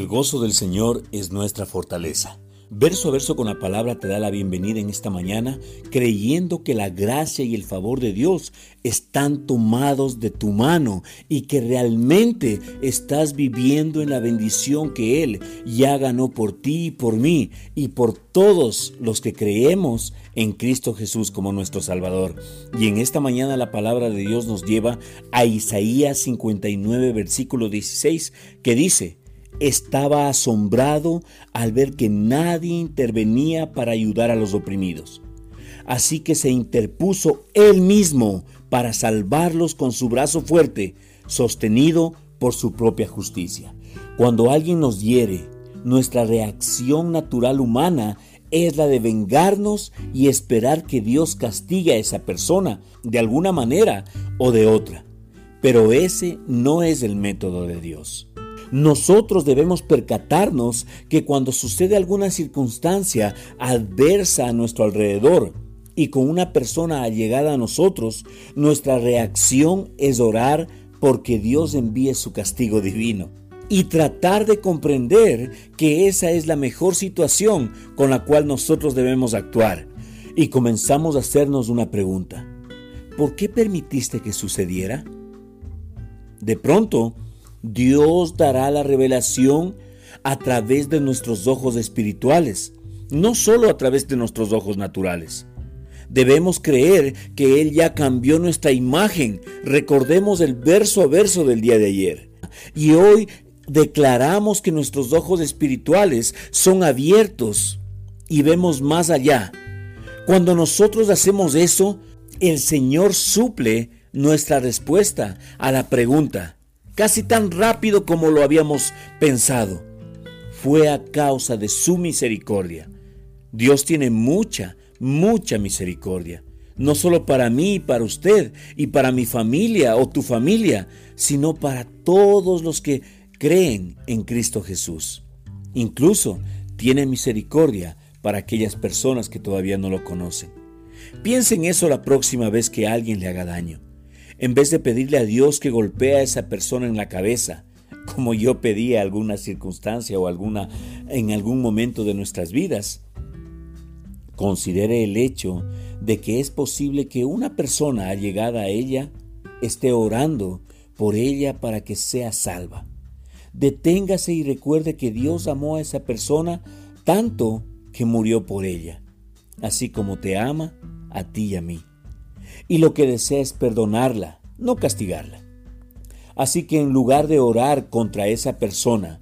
El gozo del Señor es nuestra fortaleza. Verso a verso con la palabra te da la bienvenida en esta mañana, creyendo que la gracia y el favor de Dios están tomados de tu mano y que realmente estás viviendo en la bendición que Él ya ganó por ti y por mí y por todos los que creemos en Cristo Jesús como nuestro Salvador. Y en esta mañana la palabra de Dios nos lleva a Isaías 59, versículo 16, que dice, estaba asombrado al ver que nadie intervenía para ayudar a los oprimidos. Así que se interpuso él mismo para salvarlos con su brazo fuerte, sostenido por su propia justicia. Cuando alguien nos hiere, nuestra reacción natural humana es la de vengarnos y esperar que Dios castigue a esa persona de alguna manera o de otra. Pero ese no es el método de Dios. Nosotros debemos percatarnos que cuando sucede alguna circunstancia adversa a nuestro alrededor y con una persona allegada a nosotros, nuestra reacción es orar porque Dios envíe su castigo divino y tratar de comprender que esa es la mejor situación con la cual nosotros debemos actuar. Y comenzamos a hacernos una pregunta. ¿Por qué permitiste que sucediera? De pronto, Dios dará la revelación a través de nuestros ojos espirituales, no solo a través de nuestros ojos naturales. Debemos creer que Él ya cambió nuestra imagen. Recordemos el verso a verso del día de ayer. Y hoy declaramos que nuestros ojos espirituales son abiertos y vemos más allá. Cuando nosotros hacemos eso, el Señor suple nuestra respuesta a la pregunta, casi tan rápido como lo habíamos pensado. Fue a causa de su misericordia. Dios tiene mucha, mucha misericordia. No solo para mí y para usted y para mi familia o tu familia, sino para todos los que creen en Cristo Jesús. Incluso tiene misericordia para aquellas personas que todavía no lo conocen. Piensen eso la próxima vez que alguien le haga daño en vez de pedirle a Dios que golpee a esa persona en la cabeza, como yo pedí a alguna circunstancia o alguna en algún momento de nuestras vidas. Considere el hecho de que es posible que una persona allegada a ella esté orando por ella para que sea salva. Deténgase y recuerde que Dios amó a esa persona tanto que murió por ella, así como te ama a ti y a mí y lo que desea es perdonarla, no castigarla. Así que en lugar de orar contra esa persona,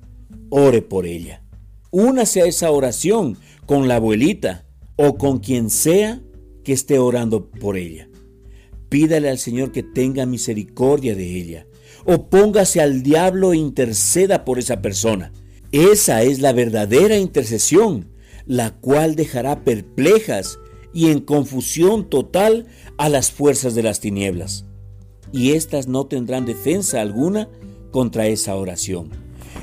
ore por ella. Únase a esa oración con la abuelita o con quien sea que esté orando por ella. Pídale al Señor que tenga misericordia de ella. O póngase al diablo e interceda por esa persona. Esa es la verdadera intercesión, la cual dejará perplejas y en confusión total a las fuerzas de las tinieblas. Y éstas no tendrán defensa alguna contra esa oración.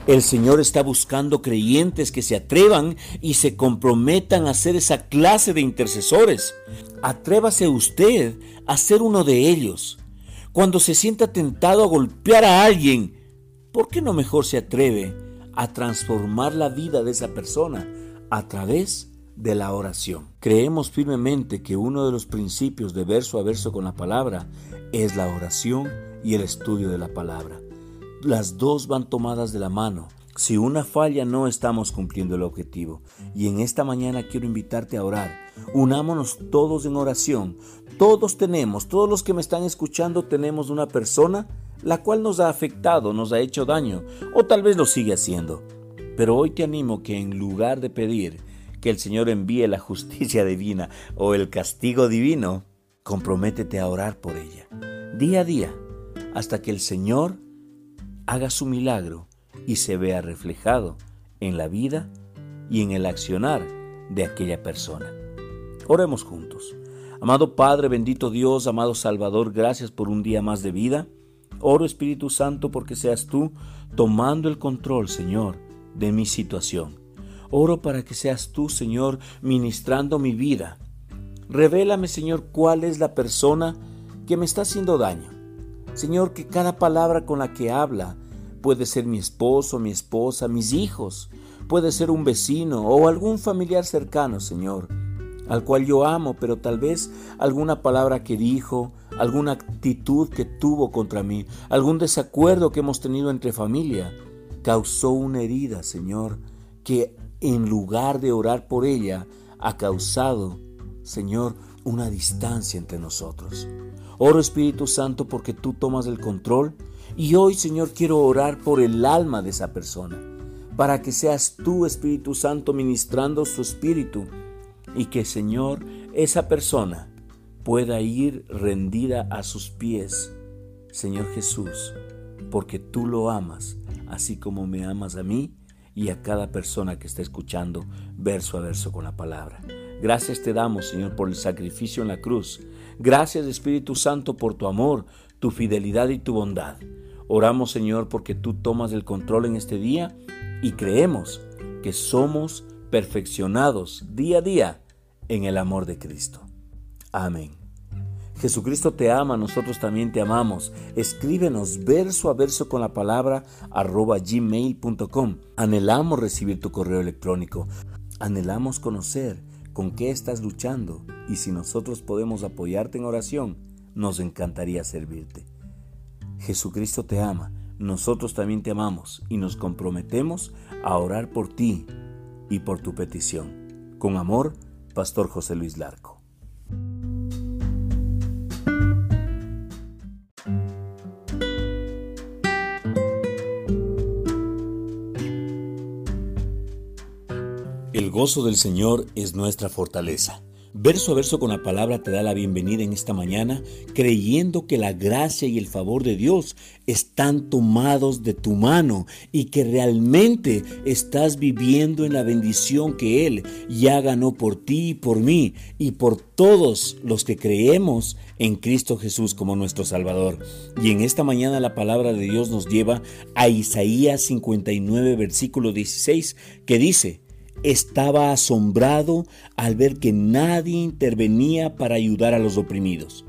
El Señor está buscando creyentes que se atrevan y se comprometan a ser esa clase de intercesores. Atrévase usted a ser uno de ellos. Cuando se sienta tentado a golpear a alguien, ¿por qué no mejor se atreve a transformar la vida de esa persona a través de de la oración. Creemos firmemente que uno de los principios de verso a verso con la palabra es la oración y el estudio de la palabra. Las dos van tomadas de la mano. Si una falla no estamos cumpliendo el objetivo. Y en esta mañana quiero invitarte a orar. Unámonos todos en oración. Todos tenemos, todos los que me están escuchando tenemos una persona la cual nos ha afectado, nos ha hecho daño o tal vez lo sigue haciendo. Pero hoy te animo que en lugar de pedir, que el Señor envíe la justicia divina o el castigo divino, comprométete a orar por ella, día a día, hasta que el Señor haga su milagro y se vea reflejado en la vida y en el accionar de aquella persona. Oremos juntos. Amado Padre, bendito Dios, amado Salvador, gracias por un día más de vida. Oro Espíritu Santo porque seas tú tomando el control, Señor, de mi situación. Oro para que seas tú, Señor, ministrando mi vida. Revélame, Señor, cuál es la persona que me está haciendo daño. Señor, que cada palabra con la que habla puede ser mi esposo, mi esposa, mis hijos, puede ser un vecino o algún familiar cercano, Señor, al cual yo amo, pero tal vez alguna palabra que dijo, alguna actitud que tuvo contra mí, algún desacuerdo que hemos tenido entre familia, causó una herida, Señor, que en lugar de orar por ella, ha causado, Señor, una distancia entre nosotros. Oro Espíritu Santo porque tú tomas el control y hoy, Señor, quiero orar por el alma de esa persona, para que seas tú, Espíritu Santo, ministrando su espíritu y que, Señor, esa persona pueda ir rendida a sus pies, Señor Jesús, porque tú lo amas, así como me amas a mí y a cada persona que está escuchando verso a verso con la palabra. Gracias te damos, Señor, por el sacrificio en la cruz. Gracias, Espíritu Santo, por tu amor, tu fidelidad y tu bondad. Oramos, Señor, porque tú tomas el control en este día y creemos que somos perfeccionados día a día en el amor de Cristo. Amén. Jesucristo te ama, nosotros también te amamos. Escríbenos verso a verso con la palabra arroba gmail.com. Anhelamos recibir tu correo electrónico. Anhelamos conocer con qué estás luchando y si nosotros podemos apoyarte en oración, nos encantaría servirte. Jesucristo te ama, nosotros también te amamos y nos comprometemos a orar por ti y por tu petición. Con amor, Pastor José Luis Larco. Gozo del Señor es nuestra fortaleza. Verso a verso con la palabra te da la bienvenida en esta mañana, creyendo que la gracia y el favor de Dios están tomados de tu mano y que realmente estás viviendo en la bendición que Él ya ganó por ti y por mí y por todos los que creemos en Cristo Jesús como nuestro Salvador. Y en esta mañana la palabra de Dios nos lleva a Isaías 59, versículo 16, que dice, estaba asombrado al ver que nadie intervenía para ayudar a los oprimidos.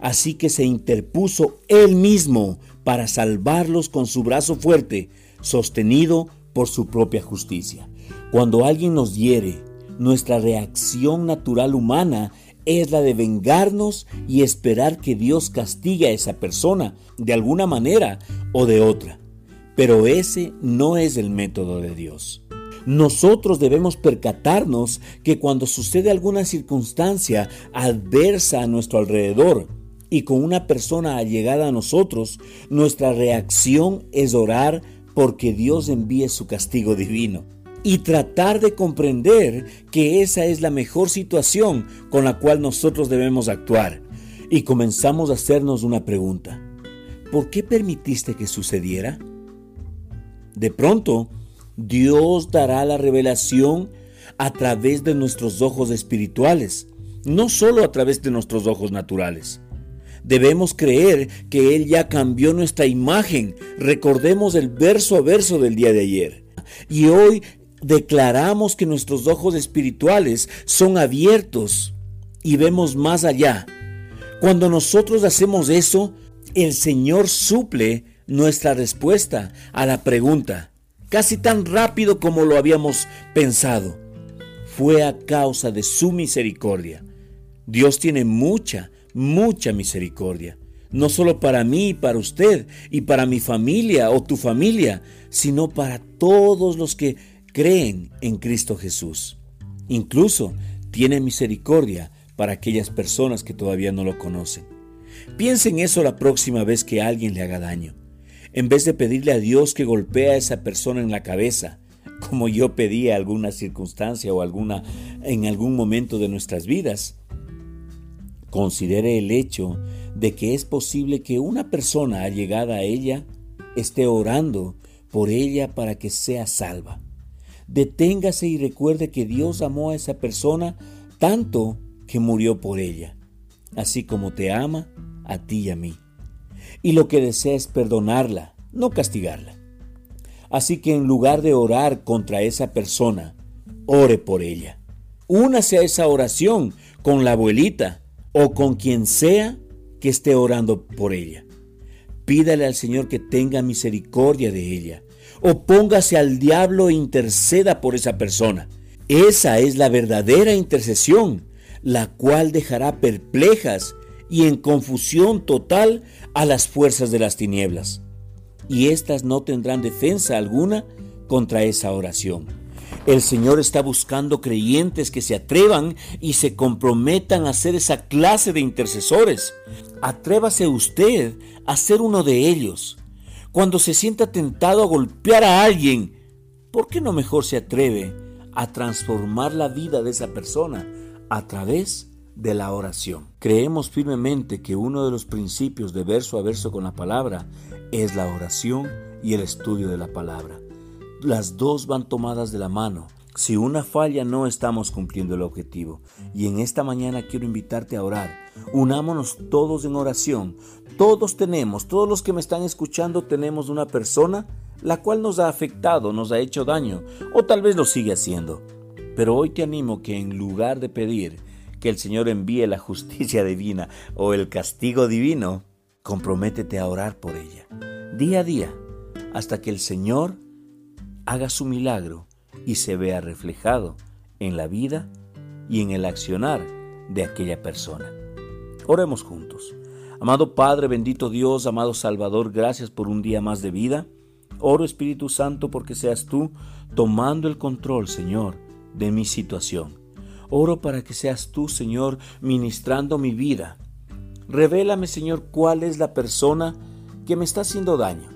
Así que se interpuso él mismo para salvarlos con su brazo fuerte, sostenido por su propia justicia. Cuando alguien nos hiere, nuestra reacción natural humana es la de vengarnos y esperar que Dios castigue a esa persona de alguna manera o de otra. Pero ese no es el método de Dios. Nosotros debemos percatarnos que cuando sucede alguna circunstancia adversa a nuestro alrededor y con una persona allegada a nosotros, nuestra reacción es orar porque Dios envíe su castigo divino y tratar de comprender que esa es la mejor situación con la cual nosotros debemos actuar. Y comenzamos a hacernos una pregunta. ¿Por qué permitiste que sucediera? De pronto, Dios dará la revelación a través de nuestros ojos espirituales, no solo a través de nuestros ojos naturales. Debemos creer que Él ya cambió nuestra imagen. Recordemos el verso a verso del día de ayer. Y hoy declaramos que nuestros ojos espirituales son abiertos y vemos más allá. Cuando nosotros hacemos eso, el Señor suple nuestra respuesta a la pregunta, casi tan rápido como lo habíamos pensado. Fue a causa de su misericordia. Dios tiene mucha, mucha misericordia. No solo para mí y para usted y para mi familia o tu familia, sino para todos los que creen en Cristo Jesús. Incluso tiene misericordia para aquellas personas que todavía no lo conocen. Piensen eso la próxima vez que alguien le haga daño en vez de pedirle a Dios que golpee a esa persona en la cabeza, como yo pedí a alguna circunstancia o alguna en algún momento de nuestras vidas. Considere el hecho de que es posible que una persona allegada a ella esté orando por ella para que sea salva. Deténgase y recuerde que Dios amó a esa persona tanto que murió por ella, así como te ama a ti y a mí y lo que desea es perdonarla, no castigarla. Así que en lugar de orar contra esa persona, ore por ella. Únase a esa oración con la abuelita o con quien sea que esté orando por ella. pídale al Señor que tenga misericordia de ella. Opóngase al diablo e interceda por esa persona. Esa es la verdadera intercesión, la cual dejará perplejas y en confusión total a las fuerzas de las tinieblas. Y éstas no tendrán defensa alguna contra esa oración. El Señor está buscando creyentes que se atrevan y se comprometan a ser esa clase de intercesores. Atrévase usted a ser uno de ellos. Cuando se sienta tentado a golpear a alguien, ¿por qué no mejor se atreve a transformar la vida de esa persona a través de la oración? Creemos firmemente que uno de los principios de verso a verso con la palabra es la oración y el estudio de la palabra. Las dos van tomadas de la mano. Si una falla no estamos cumpliendo el objetivo. Y en esta mañana quiero invitarte a orar. Unámonos todos en oración. Todos tenemos, todos los que me están escuchando tenemos una persona la cual nos ha afectado, nos ha hecho daño o tal vez lo sigue haciendo. Pero hoy te animo que en lugar de pedir que el Señor envíe la justicia divina o el castigo divino, comprométete a orar por ella, día a día, hasta que el Señor haga su milagro y se vea reflejado en la vida y en el accionar de aquella persona. Oremos juntos. Amado Padre, bendito Dios, amado Salvador, gracias por un día más de vida. Oro Espíritu Santo porque seas tú tomando el control, Señor, de mi situación. Oro para que seas tú, Señor, ministrando mi vida. Revélame, Señor, cuál es la persona que me está haciendo daño.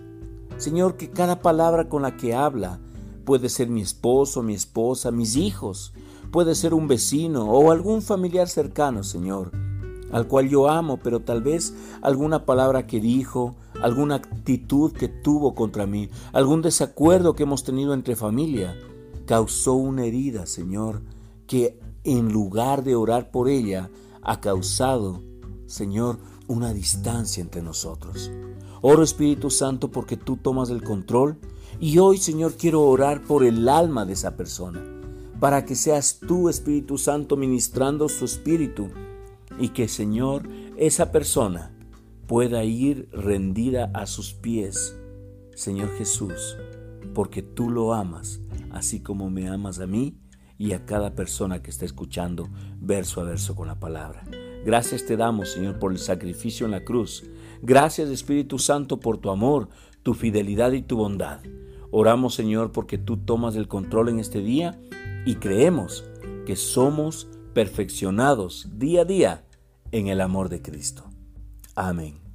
Señor, que cada palabra con la que habla puede ser mi esposo, mi esposa, mis hijos, puede ser un vecino o algún familiar cercano, Señor, al cual yo amo, pero tal vez alguna palabra que dijo, alguna actitud que tuvo contra mí, algún desacuerdo que hemos tenido entre familia, causó una herida, Señor, que en lugar de orar por ella, ha causado, Señor, una distancia entre nosotros. Oro Espíritu Santo porque tú tomas el control y hoy Señor quiero orar por el alma de esa persona, para que seas tú Espíritu Santo ministrando su espíritu y que Señor esa persona pueda ir rendida a sus pies, Señor Jesús, porque tú lo amas, así como me amas a mí y a cada persona que está escuchando verso a verso con la palabra. Gracias te damos, Señor, por el sacrificio en la cruz. Gracias, Espíritu Santo, por tu amor, tu fidelidad y tu bondad. Oramos, Señor, porque tú tomas el control en este día y creemos que somos perfeccionados día a día en el amor de Cristo. Amén.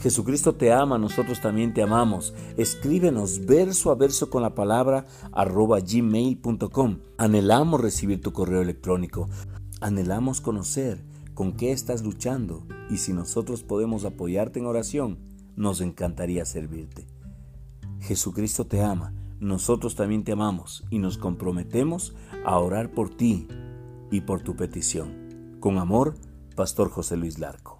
Jesucristo te ama, nosotros también te amamos. Escríbenos verso a verso con la palabra arroba gmail.com. Anhelamos recibir tu correo electrónico. Anhelamos conocer con qué estás luchando y si nosotros podemos apoyarte en oración, nos encantaría servirte. Jesucristo te ama, nosotros también te amamos y nos comprometemos a orar por ti y por tu petición. Con amor, Pastor José Luis Larco.